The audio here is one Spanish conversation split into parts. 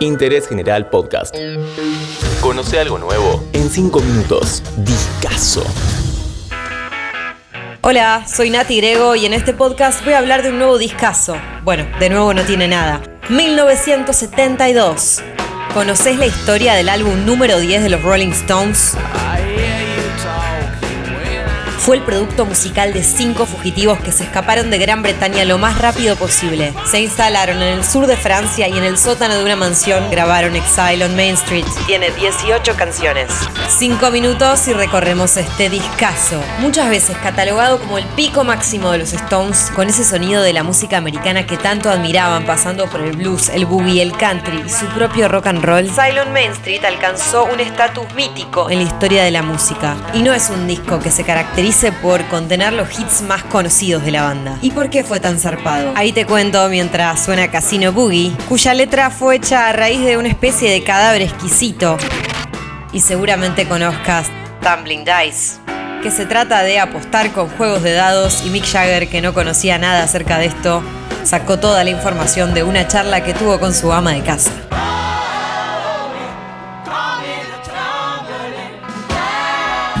Interés General Podcast. Conoce algo nuevo en 5 minutos. Discaso. Hola, soy Nati Grego y en este podcast voy a hablar de un nuevo discazo. Bueno, de nuevo no tiene nada. 1972. ¿Conocés la historia del álbum número 10 de los Rolling Stones? Fue el producto musical de cinco fugitivos que se escaparon de Gran Bretaña lo más rápido posible. Se instalaron en el sur de Francia y en el sótano de una mansión grabaron Exile on Main Street. Tiene 18 canciones. Cinco minutos y recorremos este discazo. Muchas veces catalogado como el pico máximo de los Stones, con ese sonido de la música americana que tanto admiraban, pasando por el blues, el boogie, el country y su propio rock and roll. On Main Street alcanzó un estatus mítico en la historia de la música. Y no es un disco que se caracteriza por contener los hits más conocidos de la banda. ¿Y por qué fue tan zarpado? Ahí te cuento mientras suena Casino Boogie, cuya letra fue hecha a raíz de una especie de cadáver exquisito. Y seguramente conozcas Tumbling Dice que se trata de apostar con juegos de dados y Mick Jagger, que no conocía nada acerca de esto, sacó toda la información de una charla que tuvo con su ama de casa.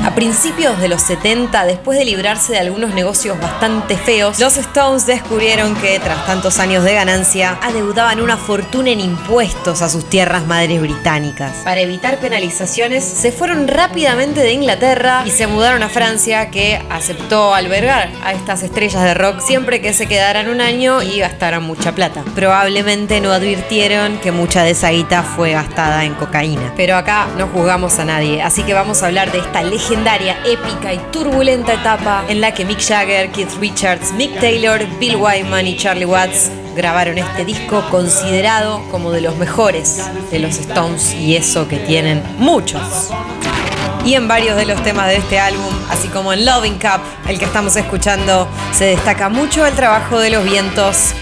A principios de los 70, después de librarse de algunos negocios bastante feos, los Stones descubrieron que, tras tantos años de ganancia, adeudaban una fortuna en impuestos a sus tierras madres británicas. Para evitar penalizaciones, se fueron rápidamente de Inglaterra y se mudaron a Francia, que aceptó albergar a estas estrellas de rock siempre que se quedaran un año y gastaran mucha plata. Probablemente no advirtieron que mucha de esa guita fue gastada en cocaína. Pero acá no juzgamos a nadie, así que vamos a hablar de esta legendaria épica y turbulenta etapa en la que Mick Jagger, Keith Richards, Mick Taylor, Bill Wyman y Charlie Watts grabaron este disco considerado como de los mejores de los Stones y eso que tienen muchos. Y en varios de los temas de este álbum, así como en Loving Cup, el que estamos escuchando, se destaca mucho el trabajo de los vientos,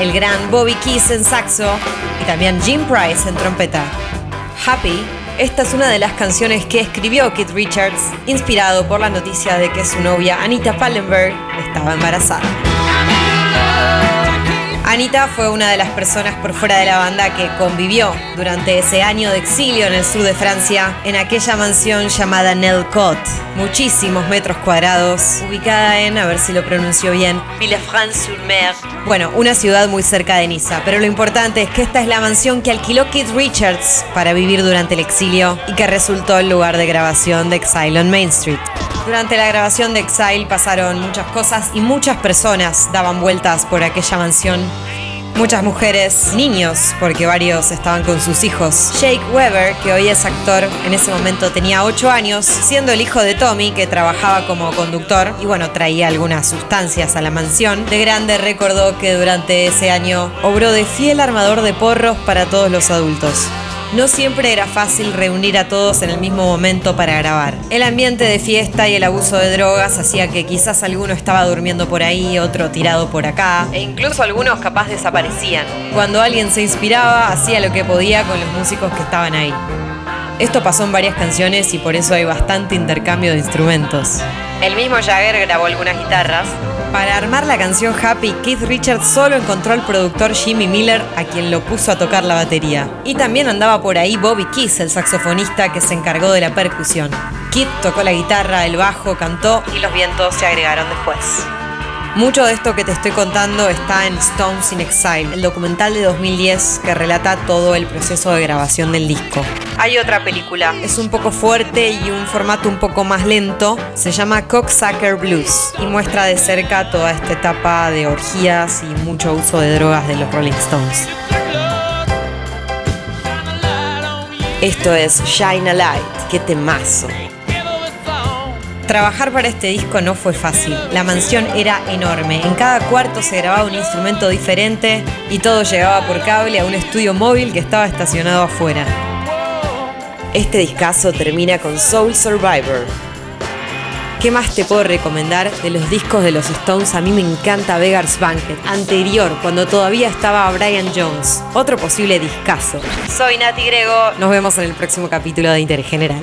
el gran Bobby Keys en saxo y también Jim Price en trompeta. Happy esta es una de las canciones que escribió Keith Richards, inspirado por la noticia de que su novia Anita Pallenberg estaba embarazada. Anita fue una de las personas por fuera de la banda que convivió durante ese año de exilio en el sur de Francia, en aquella mansión llamada Nelcot, muchísimos metros cuadrados, ubicada en, a ver si lo pronuncio bien, Villefranche-sur-Mer. Bueno, una ciudad muy cerca de Niza, pero lo importante es que esta es la mansión que alquiló Keith Richards para vivir durante el exilio y que resultó el lugar de grabación de Exile on Main Street. Durante la grabación de Exile pasaron muchas cosas y muchas personas daban vueltas por aquella mansión. Muchas mujeres, niños, porque varios estaban con sus hijos. Jake Weber, que hoy es actor, en ese momento tenía 8 años, siendo el hijo de Tommy, que trabajaba como conductor y bueno, traía algunas sustancias a la mansión. De grande recordó que durante ese año obró de fiel armador de porros para todos los adultos. No siempre era fácil reunir a todos en el mismo momento para grabar. El ambiente de fiesta y el abuso de drogas hacía que quizás alguno estaba durmiendo por ahí, otro tirado por acá, e incluso algunos capaz desaparecían. Cuando alguien se inspiraba, hacía lo que podía con los músicos que estaban ahí. Esto pasó en varias canciones y por eso hay bastante intercambio de instrumentos. El mismo Jagger grabó algunas guitarras, para armar la canción Happy, Keith Richards solo encontró al productor Jimmy Miller, a quien lo puso a tocar la batería. Y también andaba por ahí Bobby Keys, el saxofonista que se encargó de la percusión. Keith tocó la guitarra, el bajo, cantó y los vientos se agregaron después. Mucho de esto que te estoy contando está en Stones in Exile, el documental de 2010 que relata todo el proceso de grabación del disco. Hay otra película, es un poco fuerte y un formato un poco más lento, se llama Cocksucker Blues y muestra de cerca toda esta etapa de orgías y mucho uso de drogas de los Rolling Stones. Esto es Shine a Light, qué temazo. Trabajar para este disco no fue fácil. La mansión era enorme. En cada cuarto se grababa un instrumento diferente y todo llegaba por cable a un estudio móvil que estaba estacionado afuera. Este discazo termina con Soul Survivor. ¿Qué más te puedo recomendar de los discos de los Stones? A mí me encanta Vegas Banquet, anterior, cuando todavía estaba Brian Jones. Otro posible discazo. Soy Nati Grego. Nos vemos en el próximo capítulo de Interés General.